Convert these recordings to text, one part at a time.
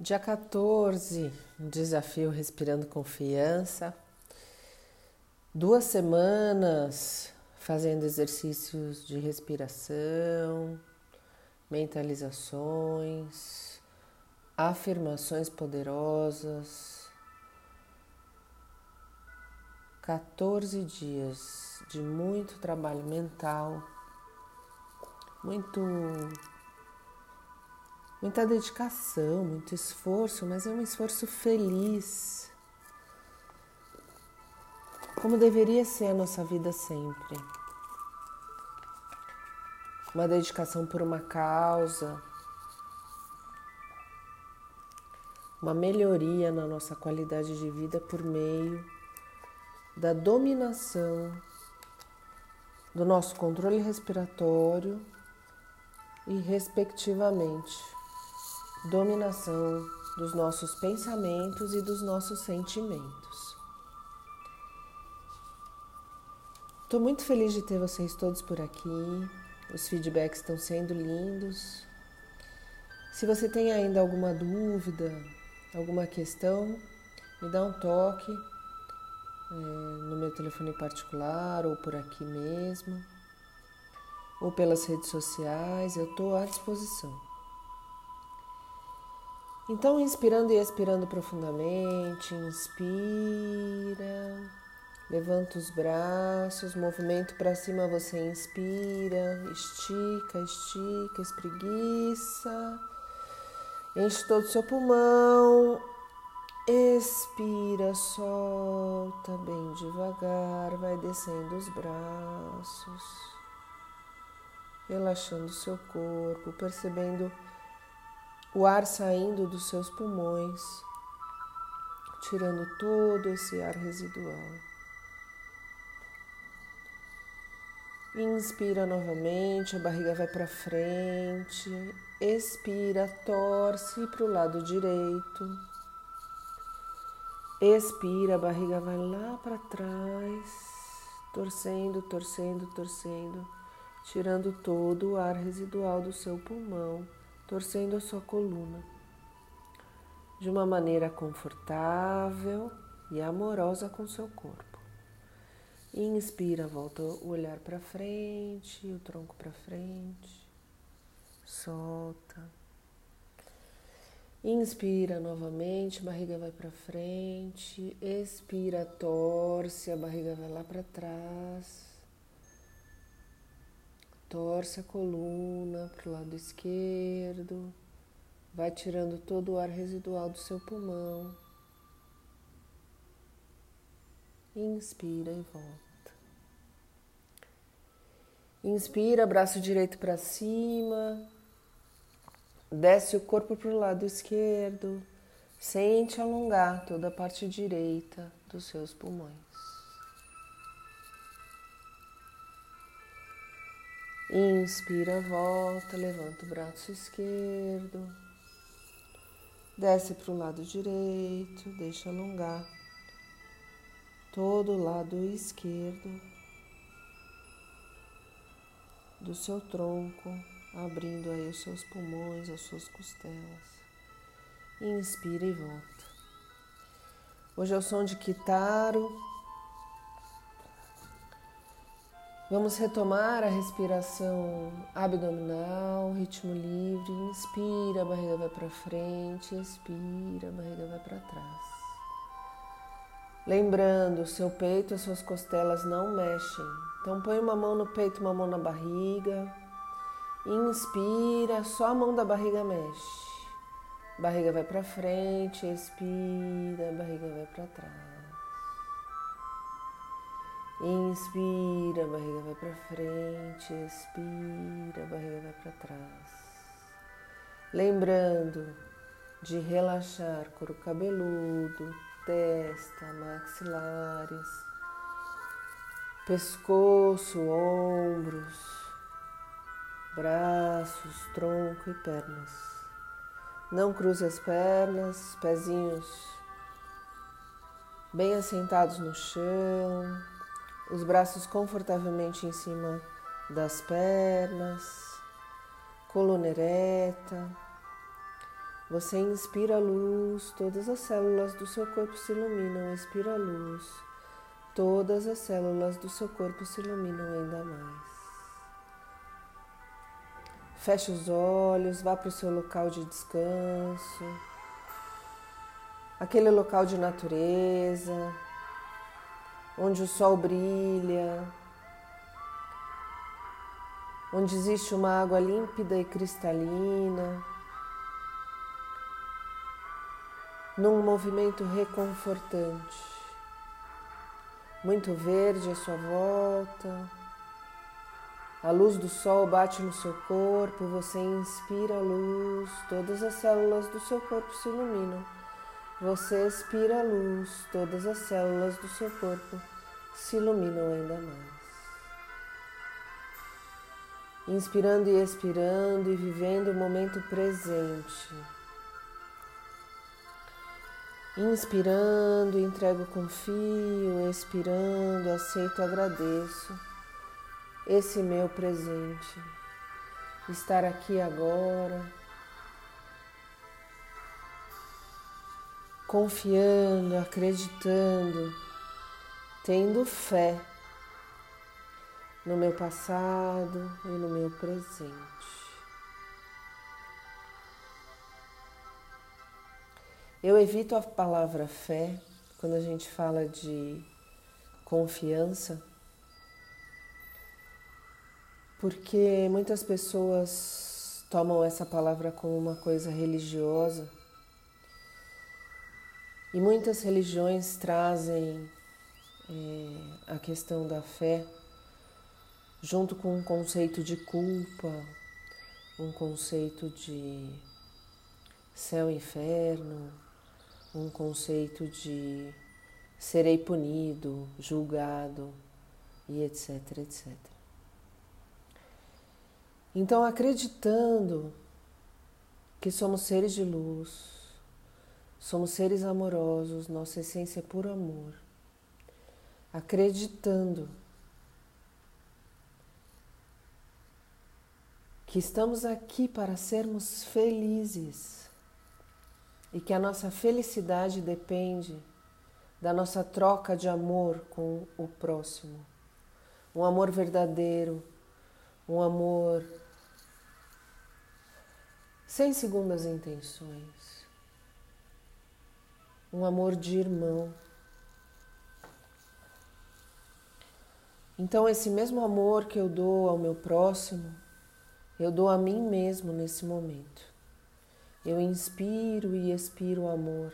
Dia 14, desafio respirando confiança. Duas semanas fazendo exercícios de respiração, mentalizações, afirmações poderosas. 14 dias de muito trabalho mental, muito muita dedicação, muito esforço, mas é um esforço feliz. Como deveria ser a nossa vida sempre. Uma dedicação por uma causa, uma melhoria na nossa qualidade de vida por meio da dominação do nosso controle respiratório e, respectivamente, dominação dos nossos pensamentos e dos nossos sentimentos. Estou muito feliz de ter vocês todos por aqui. Os feedbacks estão sendo lindos. Se você tem ainda alguma dúvida, alguma questão, me dá um toque é, no meu telefone particular ou por aqui mesmo, ou pelas redes sociais, eu estou à disposição. Então, inspirando e expirando profundamente, inspira, levanta os braços, movimento para cima, você inspira, estica, estica, espreguiça, enche todo o seu pulmão, expira, solta bem devagar, vai descendo os braços, relaxando o seu corpo, percebendo o ar saindo dos seus pulmões, tirando todo esse ar residual. Inspira novamente, a barriga vai para frente. Expira, torce para o lado direito. Expira, a barriga vai lá para trás, torcendo, torcendo, torcendo, tirando todo o ar residual do seu pulmão torcendo a sua coluna de uma maneira confortável e amorosa com seu corpo. Inspira, volta o olhar para frente, o tronco para frente. Solta. Inspira novamente, barriga vai para frente. Expira, torce, a barriga vai lá para trás. Torce a coluna para o lado esquerdo, vai tirando todo o ar residual do seu pulmão. Inspira e volta. Inspira, braço direito para cima, desce o corpo para o lado esquerdo, sente alongar toda a parte direita dos seus pulmões. Inspira, volta, levanta o braço esquerdo, desce para o lado direito, deixa alongar todo o lado esquerdo do seu tronco, abrindo aí os seus pulmões, as suas costelas. Inspira e volta. Hoje é o som de Kitaro Vamos retomar a respiração abdominal, ritmo livre. Inspira, a barriga vai para frente, expira, a barriga vai para trás. Lembrando, seu peito e suas costelas não mexem. Então põe uma mão no peito, uma mão na barriga. Inspira, só a mão da barriga mexe. Barriga vai para frente, expira, barriga vai para trás. Inspira, barriga vai para frente, expira, barriga vai para trás. Lembrando de relaxar couro cabeludo, testa, maxilares, pescoço, ombros, braços, tronco e pernas. Não cruze as pernas, pezinhos bem assentados no chão os braços confortavelmente em cima das pernas, coluna ereta. Você inspira a luz, todas as células do seu corpo se iluminam, expira a luz, todas as células do seu corpo se iluminam ainda mais. Feche os olhos, vá para o seu local de descanso, aquele local de natureza, onde o sol brilha, onde existe uma água límpida e cristalina. num movimento reconfortante. Muito verde à sua volta. A luz do sol bate no seu corpo, você inspira a luz, todas as células do seu corpo se iluminam. Você expira a luz, todas as células do seu corpo se iluminam ainda mais. Inspirando e expirando e vivendo o momento presente. Inspirando, entrego, confio, expirando, aceito, agradeço esse meu presente. Estar aqui agora, confiando, acreditando, tendo fé no meu passado e no meu presente. Eu evito a palavra fé quando a gente fala de confiança, porque muitas pessoas tomam essa palavra como uma coisa religiosa e muitas religiões trazem é, a questão da fé junto com um conceito de culpa, um conceito de céu e inferno, um conceito de serei punido, julgado e etc, etc. Então, acreditando que somos seres de luz, somos seres amorosos, nossa essência é puro amor, acreditando que estamos aqui para sermos felizes e que a nossa felicidade depende da nossa troca de amor com o próximo. Um amor verdadeiro, um amor sem segundas intenções, um amor de irmão. Então, esse mesmo amor que eu dou ao meu próximo, eu dou a mim mesmo nesse momento. Eu inspiro e expiro amor.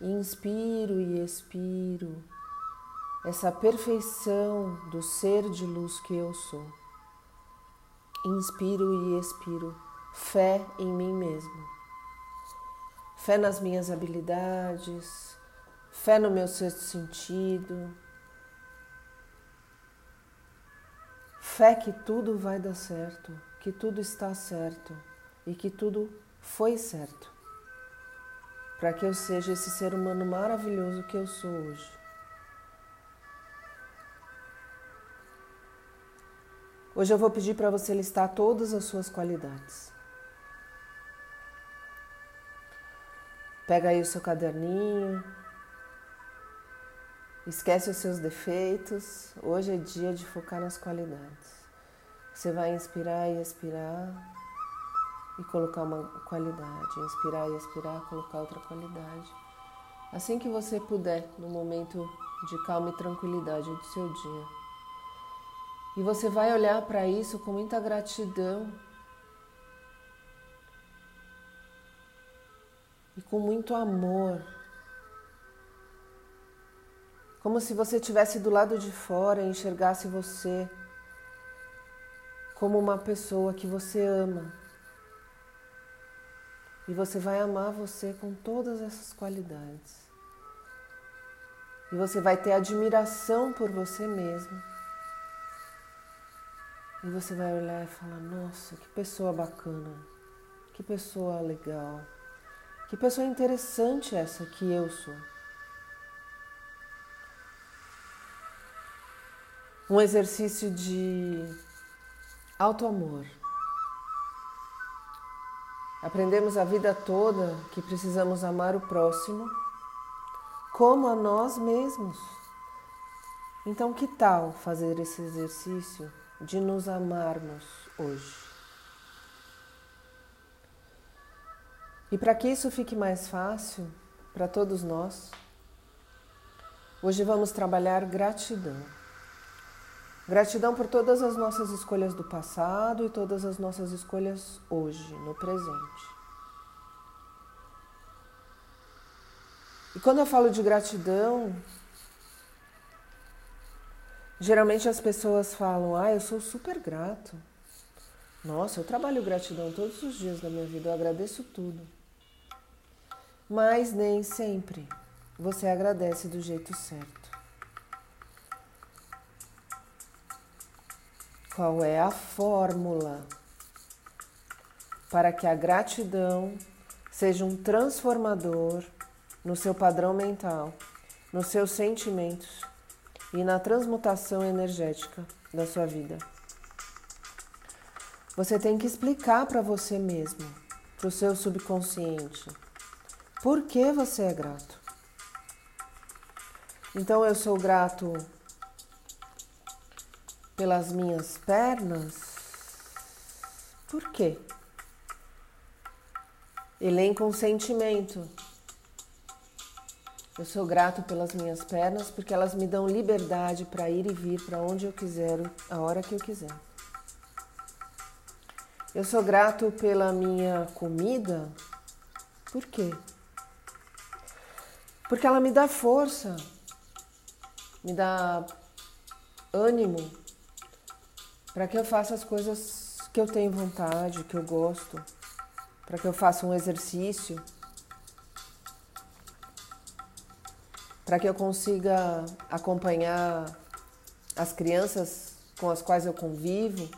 Inspiro e expiro essa perfeição do ser de luz que eu sou. Inspiro e expiro fé em mim mesmo. Fé nas minhas habilidades, fé no meu sexto sentido. Fé que tudo vai dar certo, que tudo está certo e que tudo foi certo para que eu seja esse ser humano maravilhoso que eu sou hoje. Hoje eu vou pedir para você listar todas as suas qualidades. Pega aí o seu caderninho. Esquece os seus defeitos. Hoje é dia de focar nas qualidades. Você vai inspirar e expirar e colocar uma qualidade, inspirar e expirar, colocar outra qualidade. Assim que você puder, no momento de calma e tranquilidade do seu dia. E você vai olhar para isso com muita gratidão e com muito amor. Como se você estivesse do lado de fora e enxergasse você como uma pessoa que você ama e você vai amar você com todas essas qualidades. E você vai ter admiração por você mesmo. E você vai olhar e falar: Nossa, que pessoa bacana, que pessoa legal, que pessoa interessante essa que eu sou. Um exercício de auto-amor. Aprendemos a vida toda que precisamos amar o próximo como a nós mesmos. Então, que tal fazer esse exercício de nos amarmos hoje? E para que isso fique mais fácil para todos nós, hoje vamos trabalhar gratidão. Gratidão por todas as nossas escolhas do passado e todas as nossas escolhas hoje, no presente. E quando eu falo de gratidão, geralmente as pessoas falam: Ah, eu sou super grato. Nossa, eu trabalho gratidão todos os dias da minha vida, eu agradeço tudo. Mas nem sempre você agradece do jeito certo. qual é a fórmula para que a gratidão seja um transformador no seu padrão mental, nos seus sentimentos e na transmutação energética da sua vida. Você tem que explicar para você mesmo, para o seu subconsciente, por que você é grato. Então eu sou grato pelas minhas pernas. Por quê? Elenco um sentimento. Eu sou grato pelas minhas pernas porque elas me dão liberdade para ir e vir para onde eu quiser, a hora que eu quiser. Eu sou grato pela minha comida. Por quê? Porque ela me dá força, me dá ânimo, para que eu faça as coisas que eu tenho vontade, que eu gosto, para que eu faça um exercício, para que eu consiga acompanhar as crianças com as quais eu convivo,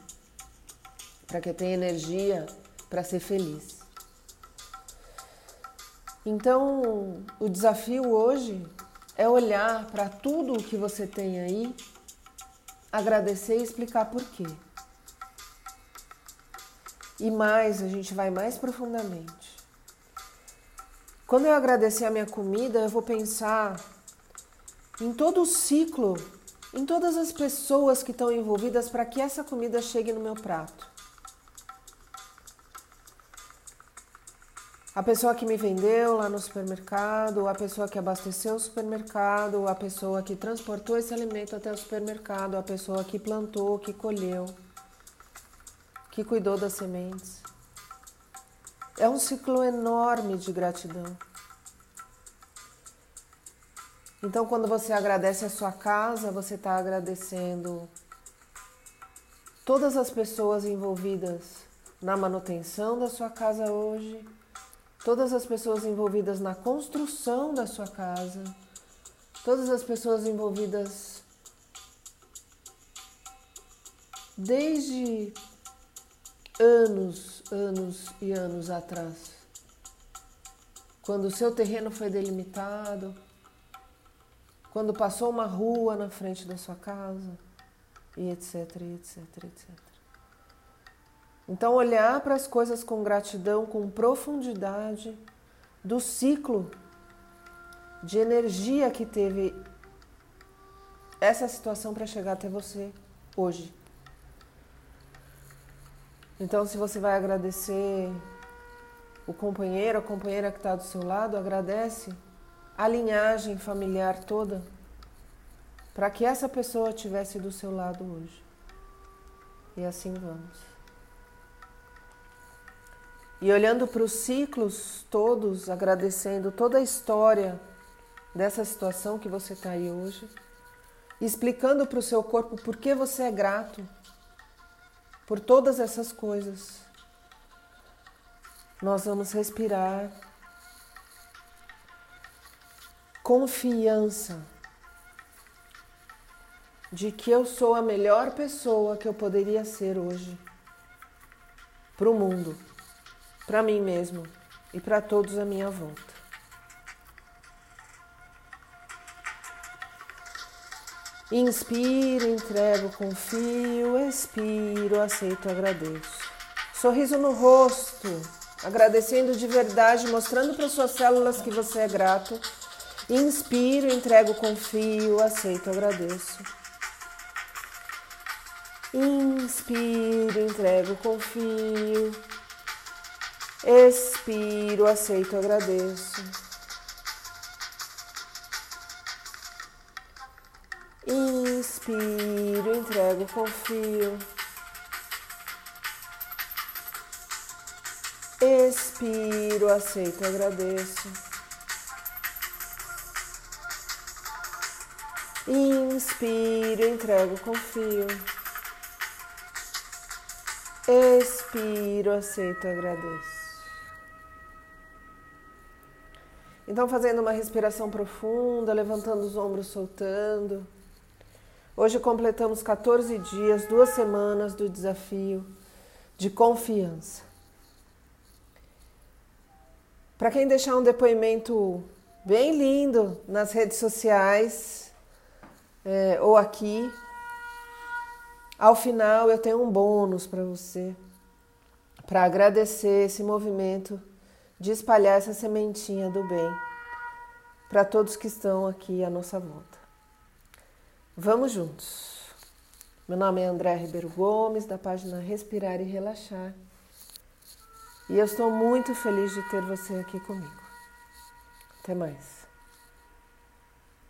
para que eu tenha energia para ser feliz. Então, o desafio hoje é olhar para tudo o que você tem aí agradecer e explicar por quê. E mais, a gente vai mais profundamente. Quando eu agradecer a minha comida, eu vou pensar em todo o ciclo, em todas as pessoas que estão envolvidas para que essa comida chegue no meu prato. A pessoa que me vendeu lá no supermercado, a pessoa que abasteceu o supermercado, a pessoa que transportou esse alimento até o supermercado, a pessoa que plantou, que colheu, que cuidou das sementes. É um ciclo enorme de gratidão. Então, quando você agradece a sua casa, você está agradecendo todas as pessoas envolvidas na manutenção da sua casa hoje todas as pessoas envolvidas na construção da sua casa, todas as pessoas envolvidas desde anos, anos e anos atrás, quando o seu terreno foi delimitado, quando passou uma rua na frente da sua casa, e etc, etc, etc. Então, olhar para as coisas com gratidão, com profundidade do ciclo de energia que teve essa situação para chegar até você hoje. Então, se você vai agradecer o companheiro, a companheira que está do seu lado, agradece a linhagem familiar toda para que essa pessoa estivesse do seu lado hoje. E assim vamos. E olhando para os ciclos todos, agradecendo toda a história dessa situação que você está aí hoje, explicando para o seu corpo por que você é grato por todas essas coisas. Nós vamos respirar confiança de que eu sou a melhor pessoa que eu poderia ser hoje para o mundo para mim mesmo e para todos à minha volta. Inspiro, entrego, confio, expiro, aceito, agradeço. Sorriso no rosto, agradecendo de verdade, mostrando para suas células que você é grato. Inspiro, entrego, confio, aceito, agradeço. Inspiro, entrego, confio. Expiro, aceito, agradeço. Inspiro, entrego, confio. Expiro, aceito, agradeço. Inspiro, entrego, confio. Expiro, aceito, agradeço. Então, fazendo uma respiração profunda, levantando os ombros, soltando. Hoje completamos 14 dias, duas semanas do desafio de confiança. Para quem deixar um depoimento bem lindo nas redes sociais é, ou aqui, ao final eu tenho um bônus para você, para agradecer esse movimento de espalhar essa sementinha do bem para todos que estão aqui à nossa volta. Vamos juntos. Meu nome é André Ribeiro Gomes, da página Respirar e Relaxar. E eu estou muito feliz de ter você aqui comigo. Até mais.